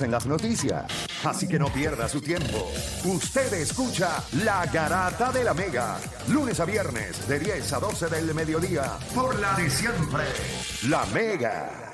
en las noticias. Así que no pierda su tiempo. Usted escucha La Garata de la Mega. Lunes a viernes de 10 a 12 del mediodía. Por la de siempre. La Mega.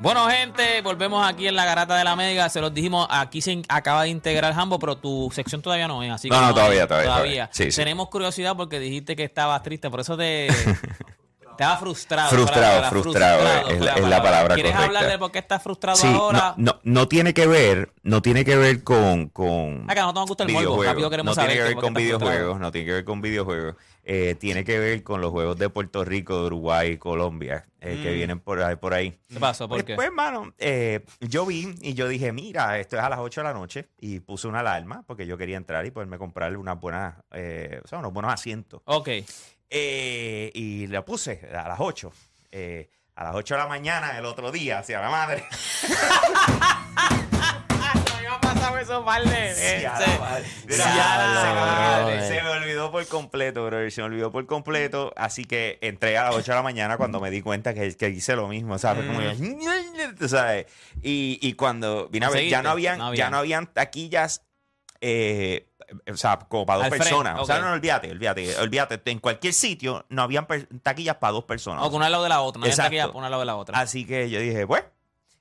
Bueno, gente, volvemos aquí en la garata de la Mega. Se los dijimos, aquí se acaba de integrar Jambo, pero tu sección todavía no es. Así que No, no, todavía, todavía, todavía. Sí. Tenemos curiosidad porque dijiste que estabas triste, por eso te. Estaba frustrado. Frustrado, palabra, frustrado, es la- es la palabra ¿Quieres correcta. hablar de por qué estás frustrado Sí, ahora? no, no, no tiene que ver, no tiene que ver con, con Acá no te gusta el morbo, videojuegos. rápido queremos no tiene saber que ver con videojuegos, no tiene que ver con videojuegos. Eh, tiene que ver con los juegos de Puerto Rico, de Uruguay Colombia, eh, que vienen por ahí. Por ahí. ¿Qué pasó? ¿Por qué? Pues, hermano, eh, yo vi y yo dije, mira, esto es a las 8 de la noche y puse una alarma porque yo quería entrar y poderme comprar unas buenas, eh, o sea, unos buenos asientos. Ok. Eh, y la puse a las 8. eh, a las 8 de la mañana el otro día, hacia la madre. me ha pasado eso par de Sí, a la veces. madre. Sí, Mira, a la se, me olvidó, madre. se me olvidó por completo, bro. Se me olvidó por completo. Así que entré a las 8 de la mañana cuando me di cuenta que, que hice lo mismo. ¿sabes? Como yo, tú sabes. Y, y cuando vine a ver, ya no habían, no ya habían. no habían taquillas. Eh, o sea, como para dos Al frente, personas. O sea, no, no, olvídate, olvídate, olvídate. En cualquier sitio no habían taquillas para dos personas. O una al lado de la otra. No hay Exacto. taquilla, una al lado de la otra. Así que yo dije, pues,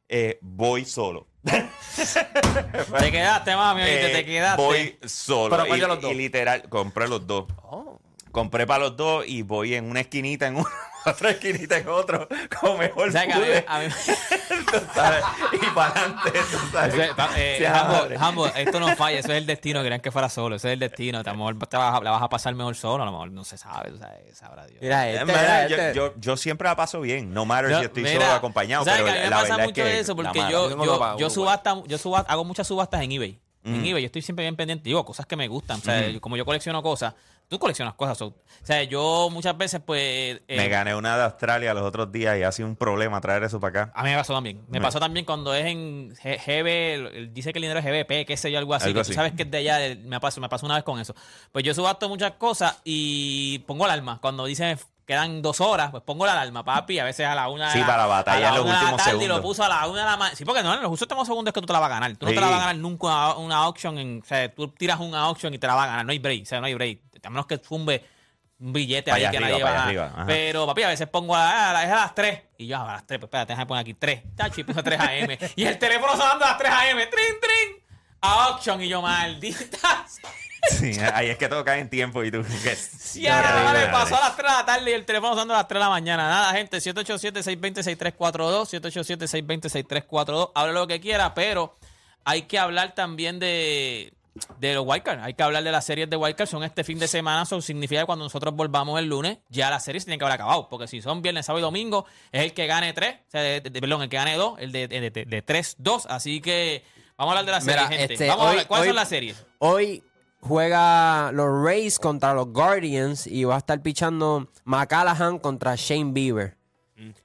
eh, voy solo. Te quedaste, mami, Eh, te quedaste. Voy solo. Pero ¿cuál y, de los dos? y literal, compré los dos. Oh. Compré para los dos y voy en una esquinita en uno, otra esquinita en otro, como mejor O sea, que a mí, pude, a mí- sabes, y para adelante, sabes. Eso es, pa- eh, Jambo. Jambo, esto no falla, eso es el destino. Querían que fuera solo, eso es el destino. A lo mejor te vas a- la vas a pasar mejor solo, a lo mejor no se sabe, sabes, sabrá Dios. Mira, En este, verdad, mira, yo, este. yo, yo siempre la paso bien, no matter Yo- si estoy mira, solo o acompañado, ¿sabes pero que a mí me la pasa mucho es que eso porque yo. Yo yo, subasta, yo subasta- hago muchas subastas en eBay. En Mm. eBay yo estoy siempre bien pendiente, digo, cosas que me gustan. O sea, yo- como yo colecciono cosas, tú coleccionas cosas. o sea, yo muchas veces, pues. eh, Me gané una de Australia los otros días y ha sido un problema traer eso para acá. A mí me pasó también. Me Me- pasó también cuando es en GB, dice que el dinero es GBP, qué sé yo, algo así. Algo que tú sabes que es de allá. me, pasó, me pasó una vez con eso. Pues yo subasto muchas cosas y pongo alarma. Cuando dice quedan dos horas, pues pongo la alarma, papi. A veces a la una. Sí, para batalla a en los la últimos tarde Y lo segundos. puso a la una de la mañana. Sí, porque no, en los últimos segundos es que tú te la vas a ganar. Tú no te la vas a ganar nunca una, una auction. En, o sea, tú tiras una auction y te la vas a ganar. No hay break. O sea, no hay break. A menos que zumbe un billete ahí allá que arriba, nadie va a. Pero, papi, a veces pongo a, a, las 3. Y yo, a las 3, pues espérate, déjame poner aquí 3. Tacho, y puse 3 AM. y el teléfono sonando a las 3 AM. ¡Trin, trin! A auction. Y yo, maldita. Sí, ahí es que todo cae en tiempo y tú... que- Y ahora me pasó a las 3 de la tarde y el teléfono sonando a las 3 de la mañana. Nada, gente, 787-620-6342, 787-620-6342. Hable lo que quiera, pero hay que hablar también de, de los Wildcards. Hay que hablar de las series de Wildcards. Son este fin de semana. Eso significa que cuando nosotros volvamos el lunes, ya las series tienen que haber acabado. Porque si son viernes, sábado y domingo, es el que gane 3. O sea, de- de- perdón, el que gane 2, el de, de, de 3-2. Así que vamos a hablar de las Mira, series, gente. este, vamos a hablar. ¿Cuáles hoy- son las series? Hoy juega los Rays contra los Guardians y va a estar pichando McCallaghan contra Shane Bieber.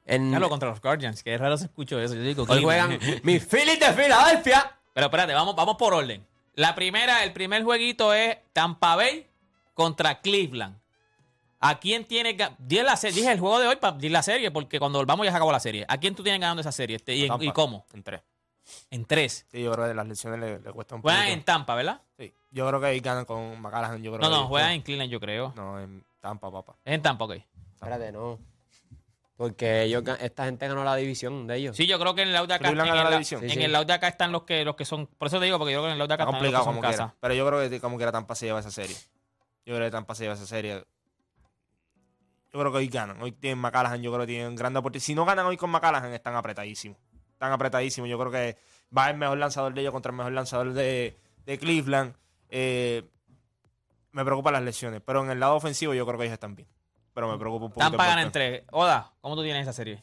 En- Carlos contra los Guardians. Que raro se escuchó eso. Yo digo, hoy juegan mis Phillies de Filadelfia. Pero espérate, vamos, vamos por orden. La primera, el primer jueguito es Tampa Bay contra Cleveland. ¿A quién tiene que dije, la se- dije el juego de hoy para la serie, porque cuando volvamos ya se acabó la serie. ¿A quién tú tienes ganando esa serie? Este, y, en- Tampa. y cómo? En tres. En tres. Sí, yo creo que las lesiones le, le cuesta un Juegan poquito. en Tampa, ¿verdad? Sí, yo creo que ahí ganan con McCallaghan. Yo creo No, no, juegan en Cleveland, yo creo. No, en Tampa, papá. Es en Tampa, ok. Espérate, no. Porque ellos, esta gente ganó la división de ellos. Sí, yo creo que en el lado de acá. En el, la la- división. en Sí, el sí. lado de acá están los que, los que son. Por eso te digo, porque yo creo que en el lado de acá Está están los que complicado son como casa. quiera. Pero yo creo que como quiera Tampa se lleva esa serie. Yo creo que Tampa se lleva esa serie. Yo creo que hoy ganan. Hoy tienen McCallaghan, yo creo que tienen grande oportunidad. Si no ganan hoy con McCallaghan, están apretadísimos. Están apretadísimos. Yo creo que va el mejor lanzador de ellos contra el mejor lanzador de, de Cleveland. Eh, me preocupan las lesiones. Pero en el lado ofensivo yo creo que ellos están bien. Pero me preocupa un poquito. Tampa gana en bullpen. tres. Oda, ¿cómo tú tienes esa serie?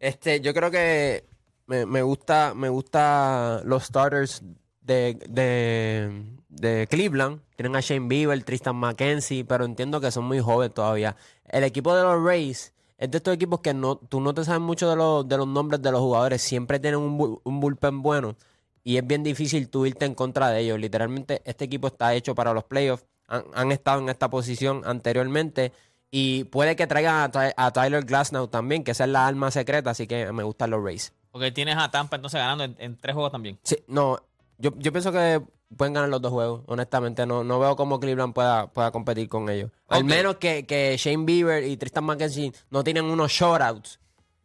Este, yo creo que me, me gusta, me gusta los starters de, de, de Cleveland. Tienen a Shane Bieber, Tristan McKenzie, pero entiendo que son muy jóvenes todavía. El equipo de los Rays es de estos equipos que no, tú no te sabes mucho de los, de los nombres de los jugadores. Siempre tienen un, bu- un bullpen bueno y es bien difícil tú irte en contra de ellos. Literalmente, este equipo está hecho para los playoffs. Han, han estado en esta posición anteriormente Y puede que traigan a, Ty- a Tyler Glasnow también, que esa es la arma secreta, así que me gustan los Rays. Porque tienes a Tampa entonces ganando en, en tres juegos también. Sí, no, yo, yo pienso que pueden ganar los dos juegos, honestamente. No, no veo cómo Cleveland pueda, pueda competir con ellos. Al menos que, que Shane Bieber y Tristan McKenzie no tienen unos shoutouts,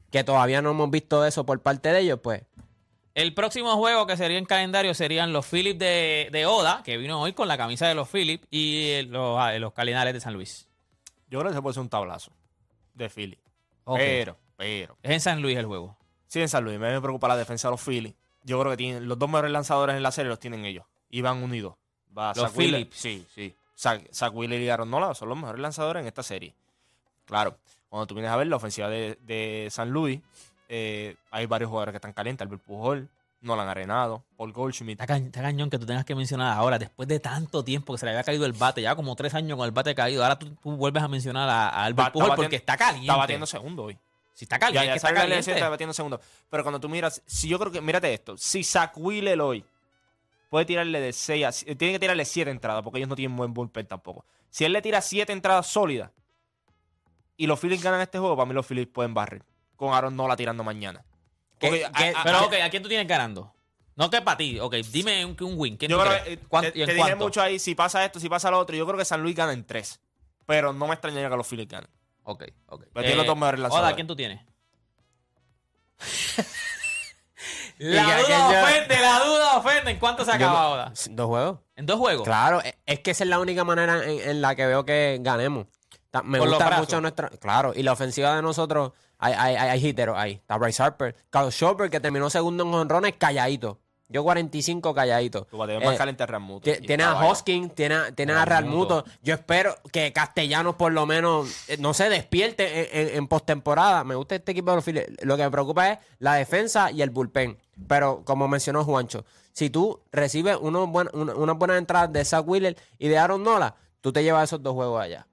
que todavía no hemos visto eso por parte de ellos, pues. El próximo juego que sería en calendario serían los Phillips de, de Oda, que vino hoy con la camisa de los Phillips, y los, ah, los Cardinales de San Luis. Yo creo que se puede ser un tablazo de Philly. Pero, pero. Es en San Luis el juego. Sí, en San Luis. Me preocupa la defensa de los Phillies. Yo creo que tienen los dos mejores lanzadores en la serie los tienen ellos. Y van unidos. Va Los Phillips. Sí, sí. Zach, Zach Wheeler y Aaron Nola son los mejores lanzadores en esta serie. Claro, cuando tú vienes a ver la ofensiva de, de San Luis, eh, hay varios jugadores que están calientes. Albert Pujol, Nolan Arenado, Paul Goldschmidt. Está, ca- está cañón que tú tengas que mencionar ahora, después de tanto tiempo que se le había caído el bate, ya como tres años con el bate caído, ahora tú, tú vuelves a mencionar a, a Albert Pujol porque está caliente. Está batiendo segundo hoy. Si está caliente, Ya, ya está la lesión, caliente. está batiendo segundo. Pero cuando tú miras, si yo creo que, mírate esto, si Zach Wheeler hoy puede tirarle de 6 a eh, tiene que tirarle 7 entradas, porque ellos no tienen buen bullpen tampoco. Si él le tira 7 entradas sólidas y los Phillies ganan este juego, para mí los Phillies pueden barrer. Con Aaron Nola tirando mañana. Porque, ¿Qué- a- qué- a- Pero, a- ok, ¿a quién tú tienes ganando? No que para ti. Ok, dime un, un win. ¿Quién yo tú creo que, eh, ¿Cuánto- te, en dije mucho ahí, si pasa esto, si pasa lo otro, yo creo que San Luis gana en 3. Pero no me extrañaría que los Phillies ganen. Ok, ok. Pero tiene los dos mejores Oda, lanzadores. ¿quién tú tienes? La duda yo- ofende, la duda ofende. ¿En cuánto se acaba no- Oda? ¿Dos juegos? ¿En dos juegos? Claro, e- es que esa es la única manera en, en la que veo que ganemos. Me gusta mucho nuestra. Claro, y la ofensiva de nosotros, hay, hay, hay, hay hiteros ahí. Está Bryce Harper. Carlos Schwarber, que terminó segundo en jonrones, calladito. Yo 45 calladito. Tu bateo Eh, más caliente es Tiene a Hoskins, tiene, a- tiene a Real Muto. Yo espero que Castellanos por lo menos, eh, no se despierte en, en- en postemporada. Me gusta este equipo de los Phillies. Lo que me preocupa es la defensa y el bullpen. Pero como mencionó Juancho, si tú recibes unos buen- una- unas buenas entradas de Zach Wheeler y de Aaron Nola, tú te llevas esos dos juegos allá.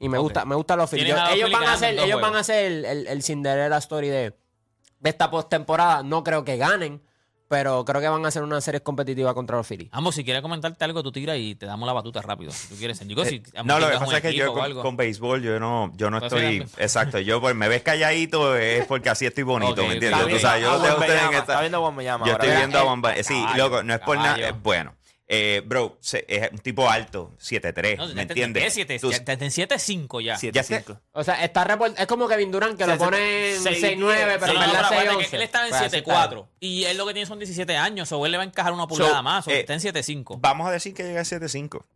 Y me Ok. gusta, me gustan los ellos Phillies van a hacer, ellos van a hacer el, el, el Cinderella Story de, de esta postemporada. No creo que ganen, pero creo que van a hacer una serie competitiva contra los Phillies. Ambos, si quieres comentarte algo, tú tiras y te damos la batuta rápido. Si tú quieres. Digo, si Eh, No, lo que pasa es que yo con, béisbol yo no, yo no Pues estoy. también. Exacto, yo pues me ves calladito es porque así estoy bonito, ¿me entiendes? bien. Yo Ah, no tengo a Juan ustedes en Bayama, esta. Está viendo a Juan Bayama Yo estoy viendo a eh, Bomba. Sí, loco, no es por nada. eh, bueno, eh, bro, se- es un tipo alto, 7'3, No, ¿me entiendes? te- siete- Tú- ya- te- en 7-5 ya. siete, Ya sé. cinco. O sea, está report- es como Kevin Durant que Sí, lo pone en seis, 6-9, diez. pero Sí, en no, verdad pero acuérdate 6-11. que él estaba en Pues así 7-4 y él lo que tiene son 17 años o él le va a encajar una pulgada más o eh, está en 7-5. Vamos a decir que llega a 7'5.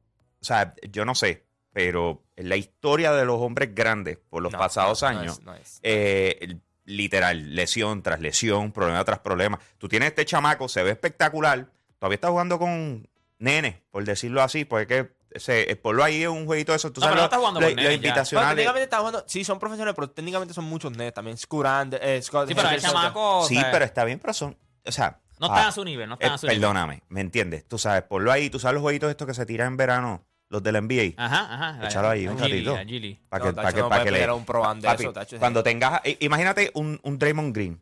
O sea, yo no sé, pero en la historia de los hombres grandes por los No, pasados no, no años, es- no es. eh, el- literal, lesión tras lesión, problema tras problema. Tú tienes este chamaco, se ve espectacular, todavía está jugando con nene, por decirlo así, porque es que se, el ahí es un jueguito de eso. Tú No, sabes pero no los, está jugando nenes ya. Bueno, invitacionales. técnicamente está jugando, sí, son profesionales, pero técnicamente son muchos nenes también. Scurand, eh, Scott Sí, pero el Henderson. chamaco. o sí, sea, pero está bien, pero son, o sea, No están ah, a su nivel, no están eh, a su nivel. perdóname, ¿me entiendes? Tú sabes, ponlo ahí, tú sabes los jueguitos estos que se tiran en verano, los del NBA. Ajá, ajá. Échalo ahí un ratito. Para No, que, tacho, para que, no para que le. un pro Papi, eso, tacho, cuando tengas. i- Imagínate un, un Draymond Green.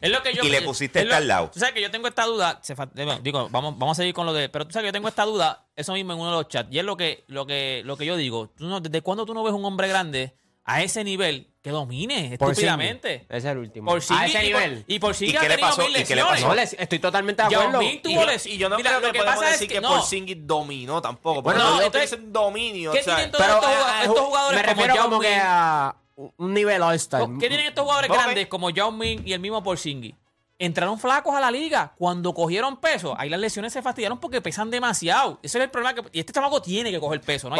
Es lo que yo, Y le pusiste es este al lado. Tú sabes que yo tengo esta duda. se digo, vamos, vamos a seguir con lo de. Pero tú sabes que yo tengo esta duda, eso mismo en uno de los chats. Y es lo que, lo que, lo que yo digo. Tú no- ¿Desde cuándo tú no ves un hombre grande a ese nivel que domine Por estúpidamente? Ese es el último. Por a Singh ese y por- nivel. Y por Singh ¿Y qué le pasó? mil ¿Y qué le pasó? No, les- estoy totalmente de acuerdo. Y tuvo les- y yo no Mira, creo lo que, que podemos pasa es decir que- que, no. Porzingis dominó tampoco. Bueno, Porque no, entonces- entonces, dominio. ¿Qué o sea, tienen todos Pero estos, eh, jugadores, eh, estos jugadores me refiero como que a un nivel All-Star. ¿Qué tienen estos jugadores grandes como Yao Ming y el mismo Porzingis? Entraron flacos a la liga. Cuando cogieron peso, ahí las lesiones se fastidiaron porque pesan demasiado. Ese es el problema. Que, y este chamaco tiene que coger peso, ¿no?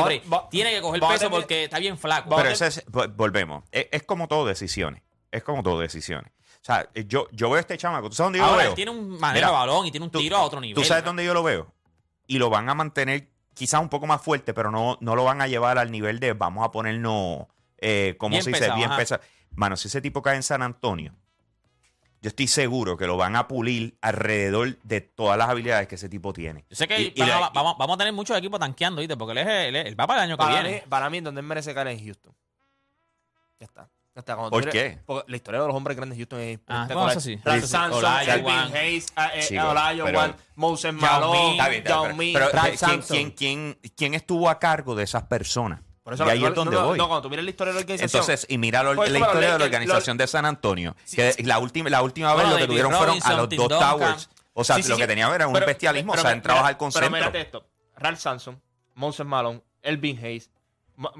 tiene que coger peso tener- porque está bien flaco. Pero ese es, vo- volvemos. Es, es como todo decisiones. Es como todo decisiones. O sea, yo, yo veo a este chamaco. ¿Tú sabes dónde yo Ahora, lo él veo? tiene un Mira, de balón y tiene un tú- tiro a otro nivel. ¿Tú sabes dónde yo lo veo? Y lo van a mantener quizás un poco más fuerte, pero no, no lo van a llevar al nivel de vamos a ponernos, eh, como se dice, bien pesado. Mano, si ese tipo cae en San Antonio, yo estoy seguro que lo van a pulir alrededor de todas las habilidades que ese tipo tiene. Yo sé que Y- y van a- la- vamos, vamos a tener muchos equipos tanqueando, ¿viste? Porque él, es, él, es- él va para el año que para, mí, viene. para mí, donde él merece caer es en Houston. Ya está. Ya está. ¿Por qué? Porque la historia de los hombres grandes de Houston es Ah, bueno, eso sí. Brad. Samson. Elvin Hayes, pero- Moses Malone, Yao Ming. pero, pero Brad ¿quién, Samson. quién- quién- quién estuvo a cargo de esas personas? Por eso y ahí no, es donde no, voy. No, cuando tú miras la historia de la organización. Entonces, y mira lo- Pues, la historia de la Lakers, organización de San Antonio. Que la última, la última vez Bueno, lo que tuvieron fueron a los Tim dos Duncan. Towers. O sea, Sí, sí, lo sí. que tenía era un Pero- bestialismo. pero o sea, mira- entrabas al concentro. Pero mírate esto. Ralph Sampson, Moses Malone, Elvin Hayes,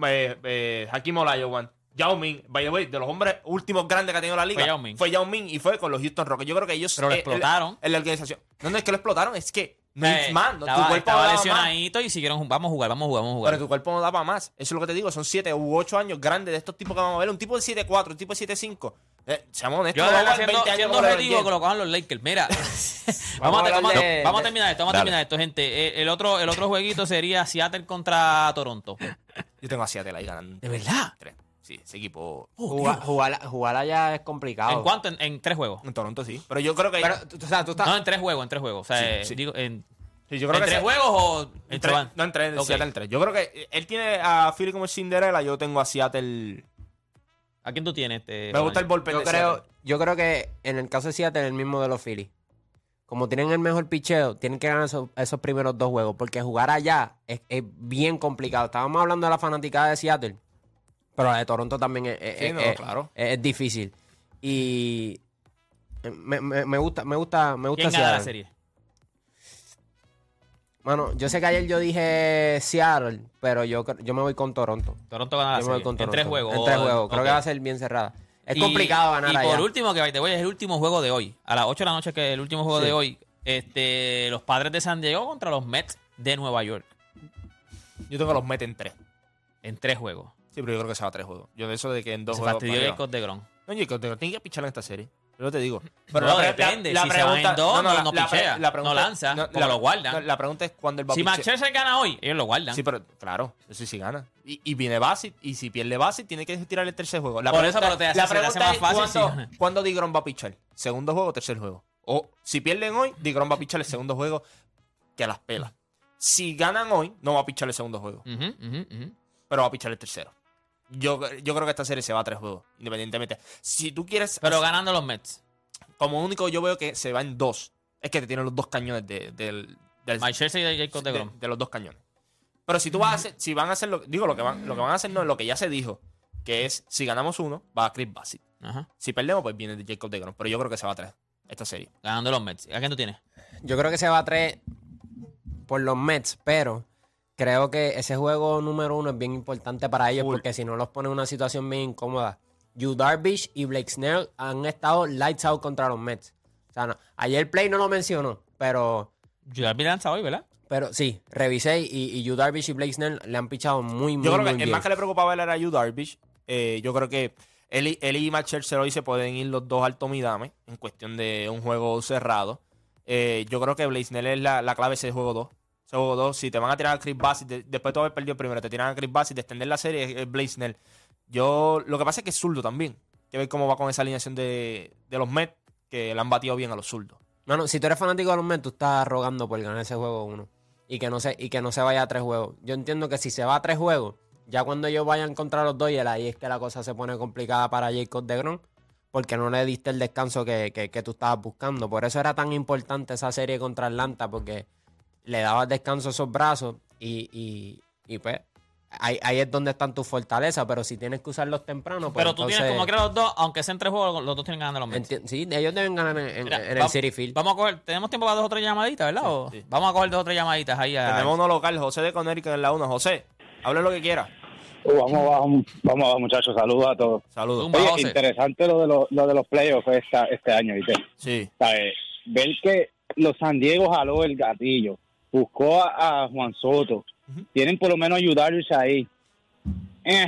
eh, eh, Hakim Olajuwon, Yao Ming, by the way, de los hombres últimos grandes que ha tenido la liga, Fue Yao Ming. fue Yao Ming y fue con los Houston Rockets. Yo creo que ellos... Pero lo eh, explotaron. En la organización. No, no es que lo explotaron, es que Eh, hay más. no, tu estaba, cuerpo estaba no daba más. lesionadito y siguieron, vamos a jugar, vamos a jugar, vamos a jugar. Pero tu cuerpo no da para más. Eso es lo que te digo. Son 7 u 8 años grandes de estos tipos que vamos a ver. Un tipo de 7-4, un tipo de 7-5. Eh, seamos honestos. Yo no a siendo, 20 años siendo objetivo que lo cojan los Lakers. Mira, vamos, Vamos a, a vamos a- de- vamos a terminar esto, vamos a Dale. terminar esto, gente. Eh, El otro, el otro jueguito sería Seattle contra Toronto. Yo tengo a Seattle ahí ganando. ¿De verdad? Tres. Sí, ese equipo. Jugar, jugar, jugar allá es complicado. ¿En cuánto? En, en tres juegos. En Toronto sí. Pero yo creo que. Pero, tú- o sea, tú estás... No, en tres juegos, en tres juegos. O sea, Sí, eh, sí. digo, en, sí, yo ¿en creo que tres juegos o en en tres-? No, en tres. en Ok. Seattle en tres. Yo creo que él tiene a Philly como el Cinderella. Yo tengo a Seattle. ¿A quién tú tienes? Este, Me gusta el bullpen yo de creo, Seattle. yo creo que en el caso de Seattle, el mismo de los Phillies. Como tienen el mejor picheo, tienen que ganar esos, esos primeros dos juegos. Porque jugar allá es, es bien complicado. Estábamos hablando de la fanaticada de Seattle. Pero la de Toronto también es, es- Sí, no, es- claro. es- es difícil. Y me, me- me gusta, me gusta, me gusta ¿Quién gana la serie? Mano, yo sé que ayer yo dije Seattle, pero yo, yo me voy con Toronto. Toronto gana la Yo me voy serie. con En Toronto. tres juegos. En tres o- juegos. Creo que va a ser bien cerrada. Es Y- complicado ganar Y allá. por último, que te voy, es el último juego de hoy. A las 8 de la noche, que es el último juego Sí. de hoy. Este, los padres de San Diego contra los Mets de Nueva York. Yo tengo a los Mets en tres. En tres juegos. Sí, pero yo creo que se va a tres juegos. Yo de eso de que en dos Se juegos. fastidió arriba. Jacob de Gron. No, Jacob, te tiene que pichar en esta serie. Yo te digo. No, la depende. Si se van en dos, no- no pichea. No lanza, porque lo guardan. no, la pregunta es cuándo él va Si a. Max Scherzer gana hoy, ellos lo guardan. Sí, pero claro, eso sí gana. Y, y viene Bassett, y si pierde Bassett, tiene que tirar el tercer juego. La Por pregunta, eso, pero te hace- la se te hace pregunta más fácil si ¿cuándo, gana. ¿cuándo Digron va a pichar? ¿Segundo juego o tercer juego? O si pierden hoy, Digron va a pichar el segundo juego que a las pelas. Si ganan hoy, no va a pichar el segundo juego, pero va a pichar el tercero. Yo, yo creo que esta serie se va a tres juegos, independientemente. Si tú quieres. Pero ganando los Mets. Como único, yo veo que se va en dos. Es que te tienen los dos cañones de- del, del, Mike Scherzer y Jacob de de, de los dos cañones. Pero si tú vas a hacer, si van a hacer lo, digo, lo que van, lo que van a hacer no es lo que ya se dijo, que es si ganamos uno, va a Chris Bassett. Ajá. Si perdemos, pues viene de Jacob de Grom. Pero yo creo que se va a tres esta serie. Ganando los Mets. ¿A quién tú tienes? Yo creo que se va a tres por los Mets, pero creo que ese juego número uno es bien importante para ellos porque si no los pone en una situación bien incómoda. Yu Darvish y Blake Snell han estado lights out contra los Mets. O sea, no- ayer Play no lo mencionó, pero, Julián lanza hoy, ¿verdad? pero sí, revisé y, y Yu Darvish y Blake Snell le han pichado muy, muy, Yo creo muy que el bien. más que le preocupaba a él era Yu Darvish. Eh, yo creo que él, y- él y Matt Scherzer hoy se pueden ir los dos al Tomidame en cuestión de un juego cerrado. Eh, yo creo que Blaisnell es la, la clave de ese juego 2. Juego 2, si te van a tirar a Chris Bassett, de- después de haber perdido primero, te tiran a Chris Bassett, de extender la serie, es, Blaisnell. Yo, lo que pasa es que es zurdo también. Que ver cómo va con esa alineación de, de los Mets, que le han batido bien a los zurdos. Mano, si tú eres fanático de los Mets, tú estás rogando por ganar ese juego uno. Y que no se, y que no se vaya a tres juegos. Yo entiendo que si se va a tres juegos, ya cuando ellos vayan contra los Dodgers, ahí es que la cosa se pone complicada para Jacob de Grom. Porque no le diste el descanso que- que tú estabas buscando. Por eso era tan importante esa serie contra Atlanta, porque le dabas descanso a esos brazos y, y, y pues ahí, ahí es donde están tus fortalezas. Pero si tienes que usarlos temprano, pues Pero tú tienes como que los dos, aunque sean tres juegos, los dos tienen ganando los Mets. enti- Sí, ellos deben ganar en, en- Mira, en el City Field. Vamos a coger, tenemos tiempo para dos o tres llamaditas, ¿verdad? O- sí. Vamos a coger dos o tres llamaditas ahí. A... Tenemos uno local, José de Connecticut en la 1. José, hable lo que quiera. Uh, vamos abajo, vamos abajo, muchachos. Saludos a todos. Saludos. Zumba, Oye, José. interesante lo de, los lo de los playoffs esta, este año, ¿viste? Sí. ¿Sabes? Ver que los San Diego jaló el gatillo, buscó a, a Juan Soto, tienen por lo menos ayudarles ahí. Eh,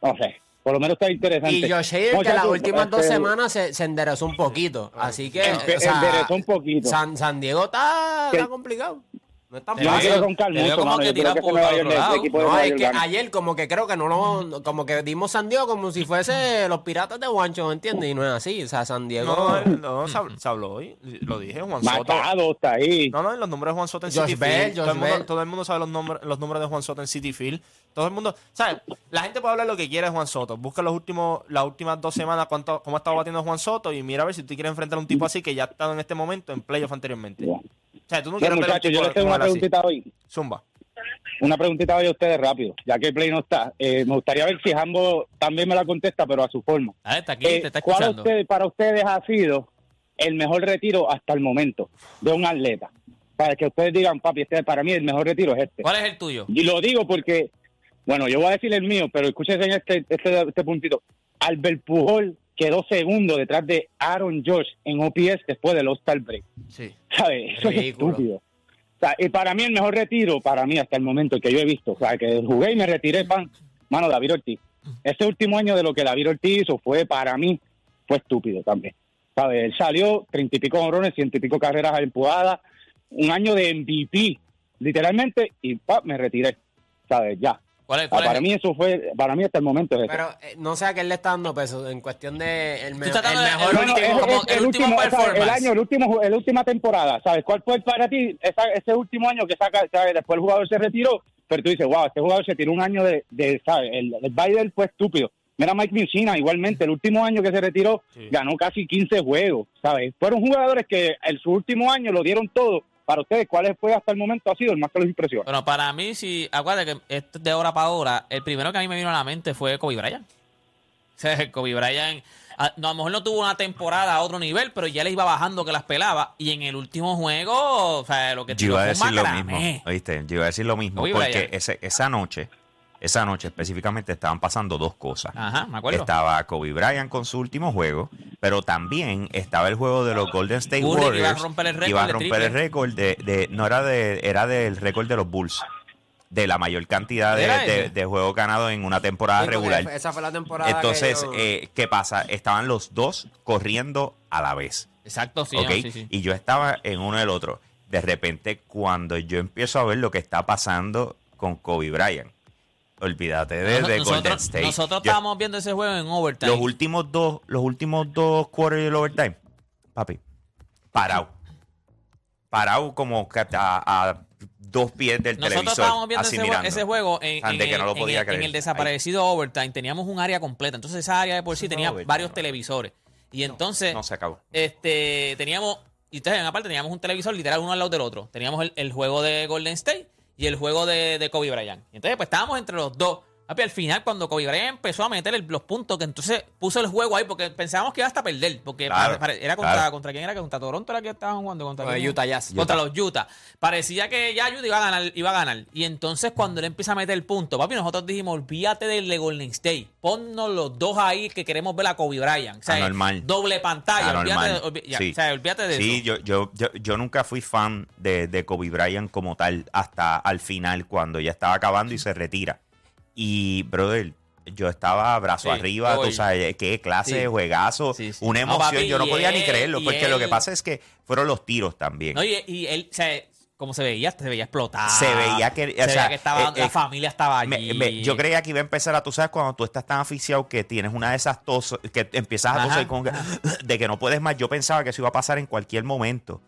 no sé, por lo menos está interesante. Y Josh Hader, que las últimas dos este, semanas se, se enderezó un poquito. Así que. empe- o sea, enderezó un poquito. San, San Diego está complicado. No es tan Yo Sí. creo fácil. con como que por otro lado. No, es que ayer como que creo que no lo... Como que dimos San Diego como si fuese los piratas de Juancho, ¿entiendes? Y no es así. O sea, San Diego... No, no, se, hab- se habló hoy. Lo dije, Juan Soto. Matado está ahí. No, no, los números de Juan Soto en Josh City Bell, Field. Todo el, mundo, Bell. todo el mundo sabe los, nombres los números de Juan Soto en City Field. Todo el mundo, ¿sabes? La gente puede hablar lo que quiera de Juan Soto. Busca los últimos, las últimas dos semanas cuánto, cómo ha estado batiendo Juan Soto y mira a ver si tú quieres enfrentar a un tipo así que ya ha estado en este momento en playoff anteriormente. Sea, tú no quieres muchachos, yo les tengo una él así. preguntita hoy. Zumba. una preguntita a ustedes rápido, ya que el play no está. Eh, me gustaría ver si Jambo también me la contesta, pero a su forma. Ah, está aquí, Eh, te está ¿Cuál usted- para ustedes ha sido el mejor retiro hasta el momento de un atleta? Para que ustedes digan, papi, este para mí el mejor retiro es este. ¿Cuál es el tuyo? Y lo digo porque, bueno, yo voy a decir el mío, pero escúchense en este, este, este puntito. Albert Pujol quedó segundo detrás de Aaron Josh en OPS después del All-Star Break. Sí. ¿Sabes? Eso es estúpido. O sea, y para mí el mejor retiro, para mí hasta el momento que yo he visto, o sea, que jugué y me retiré, pan, mano, David Ortiz. Este último año de lo que David Ortiz hizo fue, para mí, fue estúpido también. ¿Sabes? Él salió, treinta y pico honrones, ciento y pico carreras empujadas, un año de MVP, literalmente, y pa, me retiré. ¿Sabes? Ya. ¿Cuál es, Ah, cuál para el- mí eso fue, para mí hasta el momento es eso. Pero eh, no sé a qué él le está dando peso en cuestión de el, me- el el- mejor el último- como el último el año, el último, la última temporada, ¿sabes? ¿Cuál fue para ti esa- ese último año que saca, ¿sabes? Después el jugador se retiró, pero tú dices, wow, este jugador se tiró un año de, de ¿sabes? El, el Biden fue estúpido. Mira Mike Mussina, igualmente, el último año que se retiró, ganó casi 15 juegos, ¿sabes? Fueron jugadores que en su último año lo dieron todo. Para ustedes, ¿cuál fue hasta el momento ha sido el más que los impresiona? Bueno, para mí, si acuérdate que esto es de hora para hora, el primero que a mí me vino a la mente fue Kobe Bryant. O sea, Kobe Bryant, a, no, a lo mejor no tuvo una temporada a otro nivel, pero ya le iba bajando que las pelaba. Y en el último juego, o sea, lo que Yo tiró iba a decir lo mismo, ¿oíste? Yo iba a decir lo mismo, Kobe porque ese- esa noche, esa noche específicamente estaban pasando dos cosas. Ajá, me acuerdo. Estaba Kobe Bryant con su último juego, pero también estaba el juego de los Golden State Curry, que Warriors. iba a romper el que iba a récord de romper el triple. récord de, de- no era de, era del récord de los Bulls, de la mayor cantidad de, ¿Era de, de juegos ganados en una temporada regular. Esa fue la temporada. Entonces, que yo- eh, ¿qué pasa? Estaban los dos corriendo a la vez. Exacto, sí, ¿ok? no, sí, sí. Y yo estaba en uno del otro. De repente, cuando yo empiezo a ver lo que está pasando con Kobe Bryant, olvídate de, de nosotros, Golden State. nosotros Yo- estábamos viendo ese juego en overtime. los últimos dos, los últimos dos quarters del overtime, papi, parado. Parado como que a, a dos pies del Nosotros televisor. estábamos viendo así ese, jue- mirando. ese juego en, que el, no lo en podía el- en creer. el desaparecido overtime. Teníamos un área completa. Entonces esa área de por sí Eso no tenía overtime, varios no. televisores. Y entonces, No se acabó. este, teníamos, y entonces en aparte teníamos un televisor literal uno al lado del otro. Teníamos el, el juego de Golden State y el juego de, de Kobe Bryant. Entonces pues estábamos entre los dos. Papi, al final, cuando Kobe Bryant empezó a meter el- los puntos, que entonces puso el juego ahí, porque pensábamos que iba hasta perder. Porque Claro, pare- pare- era contra, claro. contra quién era, contra Toronto era que estaban jugando, contra quién? Utah Jazz. Contra los Utah. Parecía que ya Utah iba a ganar, iba a ganar. Y entonces cuando él empieza a meter el punto, papi, nosotros dijimos, olvídate del de Golden State. Ponnos los dos ahí que queremos ver a Kobe Bryant. O sea, Anormal. doble pantalla. Olvídate, Anormal. ya, Sí. o sea, olvídate de Sí, eso. yo, yo, yo, yo nunca fui fan de, de Kobe Bryant como tal hasta al final, cuando ya estaba acabando y se retira. Y, brother, yo estaba brazo Sí, arriba, tú sabes, qué clase Sí. de juegazo, Sí, una No, emoción, papi, yo no podía ni creerlo, porque lo que pasa es que fueron los tiros también. No, y, y él, o sea, como se veía, se veía explotar. Se veía que- o se sea, veía que estaba, eh, la eh, familia estaba allí. Me- me- yo creía que iba a empezar a, tú sabes, cuando tú estás tan aficiado que tienes una de esas tos, que empiezas a toser con de que no puedes más. Yo pensaba que eso iba a pasar en cualquier momento.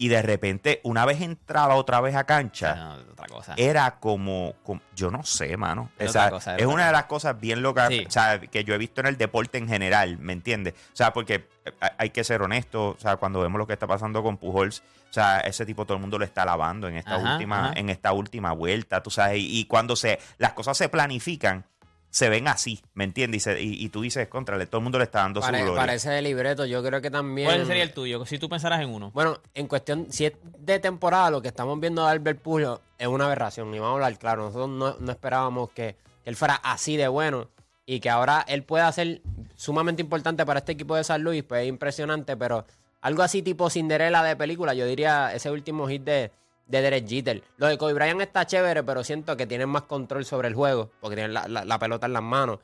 Y de repente, una vez entraba otra vez a cancha, No, otra cosa. era como, como- yo no sé, mano. O sea, cosa, es una de las cosas bien locas Sí. o sea, que yo he visto en el deporte en general, ¿me entiendes? O sea, porque eh, hay que ser honesto, o sea, cuando vemos lo que está pasando con Pujols, o sea, ese tipo todo el mundo lo está alabando en esta Ajá, última ajá. en esta última vuelta, tú sabes, y, y cuando se las cosas se planifican, se ven así, ¿me entiendes? Y, se- y- y tú dices, contra, todo el mundo le está dando pare- su gloria. parece de libreto. Yo creo que también. ¿Cuál sería el tuyo? Si tú pensaras en uno. Bueno, en cuestión, si es de temporada, lo que estamos viendo de Albert Pujo es una aberración. Y vamos a hablar claro, nosotros no, no esperábamos que, que él fuera así de bueno y que ahora él pueda ser sumamente importante para este equipo de San Luis, pues es impresionante, pero algo así tipo Cinderella de película, yo diría ese último hit de, de Derek Jeter. Lo de Kobe Bryant está chévere, pero siento que tienen más control sobre el juego, porque tienen la, la- la pelota en las manos.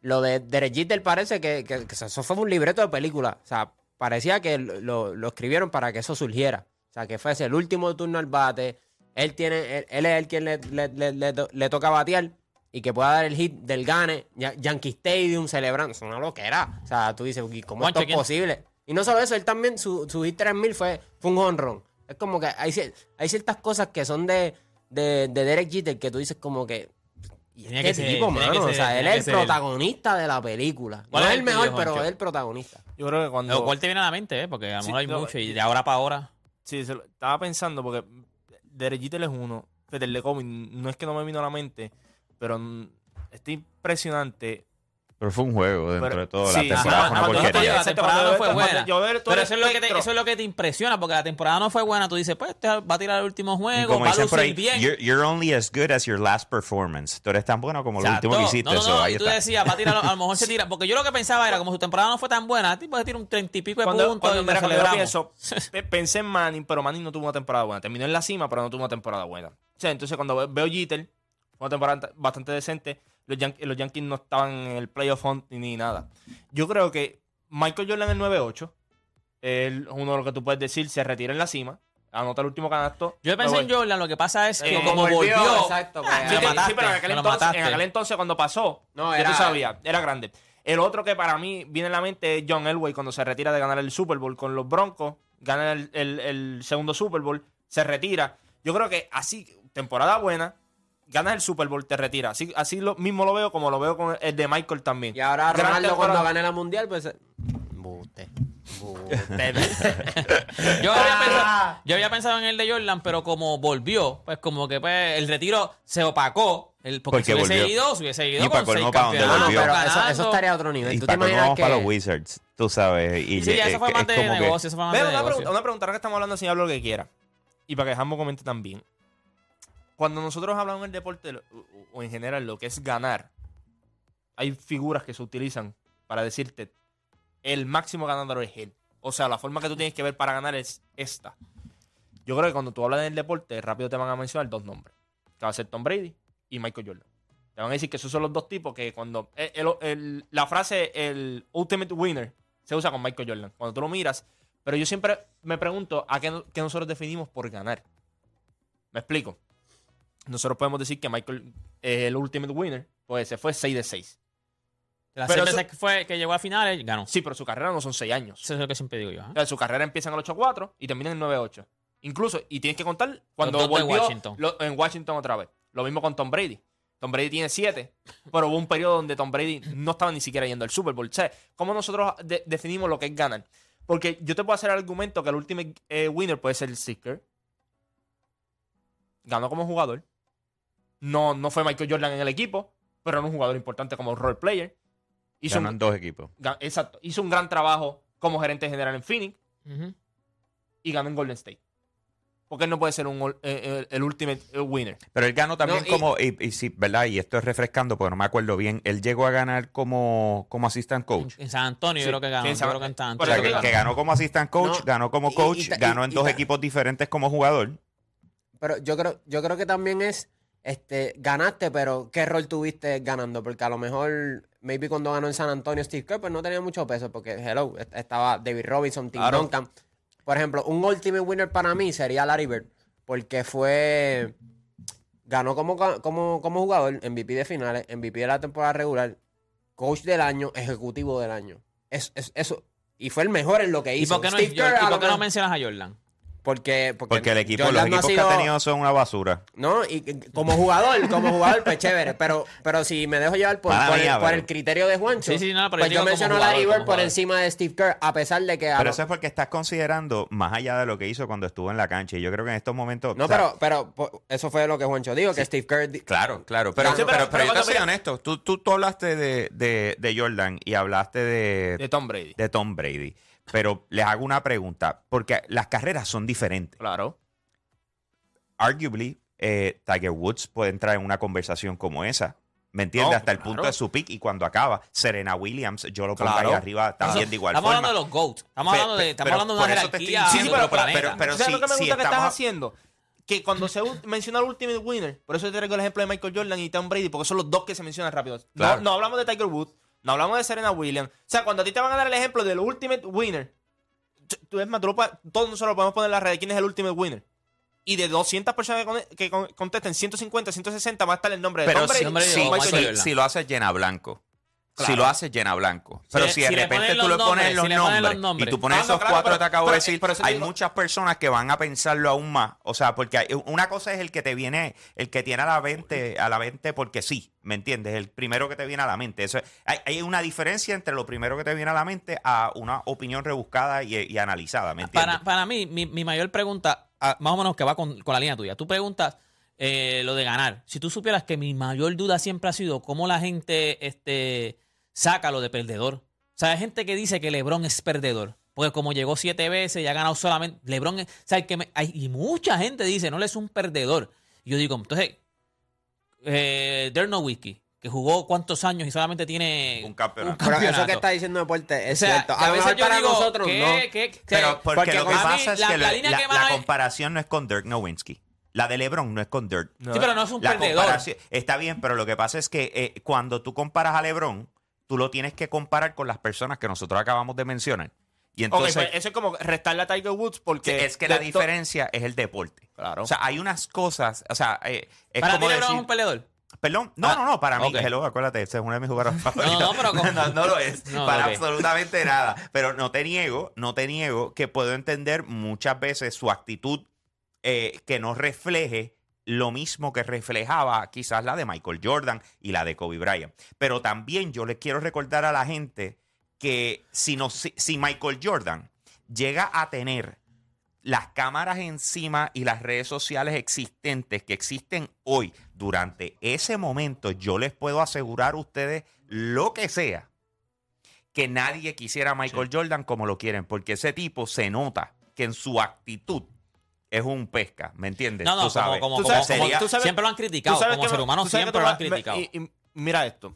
Lo de Derek Jeter parece que, que- que eso fue un libreto de película. O sea, parecía que lo, lo escribieron para que eso surgiera. O sea, que fuese el último turno al bate. Él tiene, él, él es el quien le, le- le- le to- le toca batear y que pueda dar el hit del gane. Ya- Yankee Stadium celebrando. Es una loquera. O sea, tú dices, "¿Y ¿cómo esto es ¿quién- posible? Y no solo eso, él también, su, su hit 3000 fue, fue un honrón. Es como que hay, cier- hay ciertas cosas que son de, de, de Derek Jeter que tú dices como que... ¿Y este que ser, tipo, tenía mano? que o ser, sea, él es el él. protagonista de la película. ¿Cuál No es el mejor, pero es el protagonista. Yo creo que cuando. Lo cual te viene a la mente, ¿eh? Porque a lo Sí, mejor hay mucho y eh, de ahora para ahora. Sí, se lo- estaba pensando porque Derek Jeter es uno. fíjate, el de Kobe, no es que no me vino a la mente, pero mm, está impresionante. Pero fue un juego dentro Pero- de todo. sí, la temporada ajá, fue una porquería. la Exacto, temporada cuando no fue ves- buena. todo Pero eso es, lo que te, eso es lo que te impresiona, porque la temporada no fue buena. Tú dices, pues este va a tirar el último Y juego, como va a dicen por lucir ahí, bien. you're, you're only as good as your last performance. Tú eres tan bueno como lo Exacto. último que hiciste. No, no, eso, no, ahí y tú está. decías, va a tirar, a lo mejor se tira. Porque yo lo que pensaba era, como su temporada no fue tan buena, tipo se tira un treinta y pico de Cuando, puntos cuando, y mira, lo cuando yo celebramos. pienso, pe- pensé en Manning, pero Manning no tuvo una temporada buena. Terminó en la cima, pero no tuvo una temporada buena. O sea, entonces cuando ve- veo Jeter, una temporada bastante decente. Los, Yan- los Yankees no estaban en el playoff hunt ni, nada. Yo creo que Michael Jordan el 9-8, es uno de los que tú puedes decir, se retira en la cima, anota el último canasto. Yo pensé en. Jordan, lo que pasa es que Eh, como volvió, volvió, exacto, pues, ah, Sí, me sí, lo mataste, pero en aquel, lo entonces, mataste. en aquel entonces cuando pasó, No, era- tú sabías, era grande. El otro que para mí viene a la mente es John Elway cuando se retira de ganar el Super Bowl con los Broncos, gana el, el- el segundo Super Bowl, se retira. Yo creo que así, temporada buena, ganas el Super Bowl, te retira. Así, así lo mismo lo veo como lo veo con el de Michael también. Y ahora Gran Ronaldo temporada. cuando gane la mundial, pues. eh. Yo había, Ah. pensado, yo había pensado en el de Jordan, pero como volvió, pues como que pues, el retiro se opacó. El, porque, Porque si hubiese volvió. ido, si hubiese ido Y con seis campeonatos, volvió. pero eso, estaría a otro nivel. Y ¿Tú te vamos que para los Wizards, tú sabes. Y Sí, ya eso fue es- más de como que- negocio, eso fue más Ve, de una, negocio. pregunta, una pregunta, ahora que estamos hablando, hablo lo que quiera. Y para que Jambo comente también. Cuando nosotros hablamos en el deporte o- en general lo que es ganar, hay figuras que se utilizan para decirte el máximo ganador es él. O sea, la forma que tú tienes que ver para ganar es esta. Yo creo que cuando tú hablas del deporte, rápido te van a mencionar dos nombres. Que va a ser Tom Brady y Michael Jordan. Te van a decir que esos son los dos tipos que cuando... el- la frase, el ultimate winner, se usa con Michael Jordan. Cuando tú lo miras, pero yo siempre me pregunto a qué, qué nosotros definimos por ganar. ¿Me explico? Nosotros podemos decir que Michael es el ultimate winner, pues se fue 6 de 6. Las pero seis veces que, fue, que llegó a finales, ganó. Sí, pero su carrera no son 6 años. Eso es lo que siempre digo yo. ¿eh? O sea, su carrera empieza en el 8-4 y termina en el 9-8. Incluso, y tienes que contar cuando volvió Washington. lo- en Washington otra vez. Lo mismo con Tom Brady. Tom Brady tiene 7, pero hubo un periodo donde Tom Brady no estaba ni siquiera yendo al Super Bowl. O sea, ¿cómo nosotros de- definimos lo que es ganar? Porque yo te puedo hacer el argumento que el ultimate eh, winner puede ser el Sticker. Ganó como jugador. No, no fue Michael Jordan en el equipo, pero era un jugador importante como role player. Hizo Ganan un, dos equipos. exacto, hizo un gran trabajo como gerente general en Phoenix y ganó en Golden State. Porque él no puede ser un, eh, eh, el ultimate eh, winner. Pero él ganó también No, y- como, y, y sí, ¿verdad? Y esto es refrescando porque no me acuerdo bien. Él llegó a ganar como, como assistant coach. En San Antonio Sí, yo creo que ganó. sí, en yo San- creo que en San por O sea, que, ganó como assistant coach, No, ganó como coach, y ta- y- ganó en y dos equipos diferentes como jugador. Pero yo creo, yo creo que también es, este, ganaste, pero ¿qué rol tuviste ganando? Porque a lo mejor, maybe cuando ganó en San Antonio Steve Kerr, pues no tenía mucho peso, porque, hello, est- estaba David Robinson, Tim Claro. Duncan. Por ejemplo, un ultimate winner para mí sería Larry Bird, porque fue, ganó como, como, como jugador, MVP de finales, MVP de la temporada regular, coach del año, ejecutivo del año. Es, es- eso, y fue el mejor en lo que ¿Y hizo. por qué no, Steve yo- Kerr, ¿y por qué no mencionas a Jordan? Porque, porque, Porque el equipo, Jordan los no ha equipos que ha tenido son una basura. no, y como jugador, como jugador, pues chévere. Pero, pero si me dejo llevar por, Mala por, mía, el, por pero- el criterio de Juancho, Sí, sí, no, pero pues yo menciono a Larry Bird por encima de Steve Kerr, a pesar de que... Pero lo- eso es porque estás considerando más allá de lo que hizo cuando estuvo en la cancha. Y yo creo que en estos momentos. No, o sea, pero, pero eso fue lo que Juancho dijo, que Steve Kerr... Claro, claro. Pero, pero, pero- pero, pero yo te soy honesto. Tú, tú, tú hablaste de, de, de Jordan y hablaste de, De Tom Brady. de Tom Brady. Pero les hago una pregunta, porque las carreras son diferentes. Claro. Arguably, eh, Tiger Woods puede entrar en una conversación como esa. ¿Me entiendes? No, Hasta el claro. punto de su pick y cuando acaba, Serena Williams, yo lo pongo Claro. ahí arriba también de igual estamos forma. hablando de los GOAT. Estamos Pe- hablando de, estamos pero hablando de una eso te estoy jerarquía diciendo, de pero- planeta. pero- pero- ¿Sabes si- lo que me si gusta que estás estamos- haciendo? Que cuando se menciona el Ultimate Winner, por eso te traigo el ejemplo de Michael Jordan y Tom Brady, porque son los dos que se mencionan rápido. No- Claro. No, hablamos de Tiger Woods, no hablamos de Serena Williams. O sea, cuando a ti te van a dar el ejemplo del Ultimate Winner, tú- es más, tú lo todos nosotros podemos poner en la red quién es el Ultimate Winner. Y de 200 personas que, con- que con- contesten, 150, 160 va a estar el nombre de Pero si, si lo haces llena blanco. Claro. Si lo haces llena blanco. Pero si de si repente tú le pones nombres, los si nombres y tú pones Ah, no, esos claro, cuatro pero- que acabo de decir, hay digo- muchas personas que van a pensarlo aún más. O sea, porque hay- una cosa es el que te viene, el que tiene a la mente, a la mente porque sí, ¿me entiendes? El primero que te viene a la mente. Eso es- hay, hay una diferencia entre lo primero que te viene a la mente a una opinión rebuscada y, y analizada, ¿me entiendes? Para, para mí, mi, mi mayor pregunta, ah, más o menos que va con, con la línea tuya. Tú preguntas, eh, lo de ganar. Si tú supieras que mi mayor duda siempre ha sido cómo la gente este, saca lo de perdedor. O sea, hay gente que dice que LeBron es perdedor. Porque como llegó siete veces y ha ganado solamente. LeBron es. O sea, el que me- hay, y mucha gente dice, no, él es un perdedor. Y yo digo, entonces, eh, Dirk Nowitzki, que jugó cuántos años y solamente tiene Un campeonato. Pero eso campeonato. que está diciendo Deporte es O sea, cierto. A veces yo para digo, nosotros ¿qué- no. qué- qué- Pero porque, porque lo que a mí pasa es la- que la la, la- que la más- comparación no es con Dirk Nowitzki. La de LeBron no es con Dirk. No. Sí, pero no es un La perdedor. comparación- está bien, pero lo que pasa es que eh, cuando tú comparas a LeBron, tú lo tienes que comparar con las personas que nosotros acabamos de mencionar. Y entonces, pues eso es como restarle a Tiger Woods porque... es que la diferencia es el deporte. Claro. O sea, hay unas cosas, o sea, eh, es Para ti como LeBron decir, es un perdedor. Perdón, no, Ah, no, no, para mí, ok. hello, acuérdate, ese es uno de mis jugadores favoritos. no, pero como- no, no lo es, No, para absolutamente nada. Pero no te niego, no te niego que puedo entender muchas veces su actitud eh, que no refleje lo mismo que reflejaba quizás la de Michael Jordan y la de Kobe Bryant. Pero también yo le quiero recordar a la gente que si, no, si, si Michael Jordan llega a tener las cámaras encima y las redes sociales existentes que existen hoy durante ese momento, yo les puedo asegurar a ustedes lo que sea, que nadie quisiera a Michael Jordan como lo quieren, porque ese tipo se nota que en su actitud es un pesca, ¿me entiendes? No, no, Tú sabes. como, Tú como, sabes- como- sería- tú sabes- siempre lo han criticado. Tú sabes Como que ser humano siempre lo han me- criticado. y- y mira esto.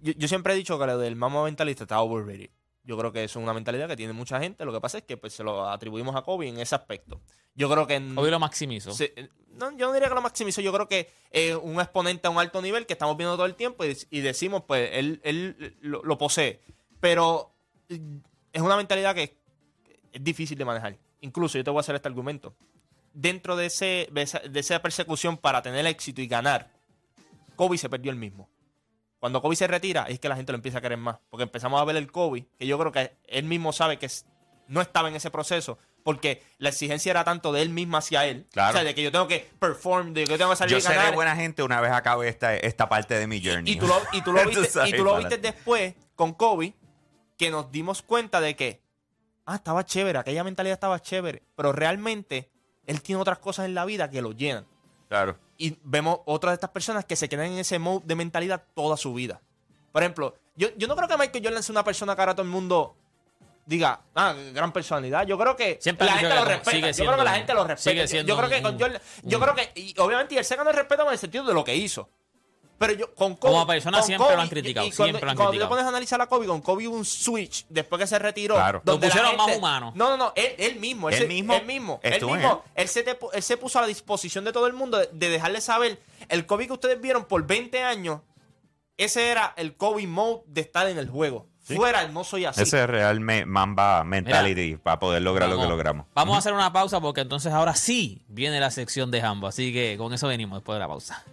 Yo, yo siempre he dicho que lo del mamá mentalista está overrated. Yo creo que eso es una mentalidad que tiene mucha gente. Lo que pasa es que pues, se lo atribuimos a Kobe en ese aspecto. Yo creo que... en- Hoy lo maximizo. se- no, yo no diría que lo maximizo. Yo creo que es un exponente a un alto nivel que estamos viendo todo el tiempo y, y decimos, pues, él, él lo, lo posee. Pero eh, es una mentalidad que es difícil de manejar. Incluso yo te voy a hacer este argumento. Dentro de, ese, de, esa, de esa persecución para tener éxito y ganar, Kobe se perdió el mismo. Cuando Kobe se retira, es que la gente lo empieza a querer más. Porque empezamos a ver el Kobe, que yo creo que él mismo sabe que no estaba en ese proceso. Porque la exigencia era tanto de él mismo hacia él. Claro. O sea, de que yo tengo que perform, de que yo tengo que salir Yo y seré ganar. buena gente una vez acabe esta, esta parte de mi journey. Y tú lo, y tú lo Tú viste, sabes, y tú lo viste después con Kobe, que nos dimos cuenta de que, ah, estaba chévere, aquella mentalidad estaba chévere, pero realmente él tiene otras cosas en la vida que lo llenan. Claro. Y vemos otras de estas personas que se quedan en ese mode de mentalidad toda su vida. Por ejemplo, yo, yo no creo que Michael Jordan sea una persona que ahora todo el mundo diga, ah, gran personalidad. Yo creo que Siempre la gente lo respeta. sigue Yo creo que la gente lo respeta. sigue Yo- siendo yo creo que con Jordan, yo creo que, y obviamente, y él se gana el respeto en el sentido de lo que hizo. Pero yo, con Kobe, Como persona con siempre lo han criticado, Y, y cuando, siempre lo han cuando criticado. te pones a analizar a Kobe, con Kobe hubo un switch después que se retiró. Claro. donde Lo pusieron gente- más humano. No, no, no, él, él mismo. Él, mismo Él mismo. Él, mismo él se, te pu- él se puso a la disposición de todo el mundo de, de dejarle saber el Kobe que ustedes vieron por 20 años. Ese era el Kobe mode de estar en el juego. Fuera, no soy así. Ese es real me- Mamba mentality para poder lograr lo que Vamos- logramos. Vamos a hacer una pausa porque entonces ahora sí viene la sección de Jambo. Así que con eso venimos después de la pausa.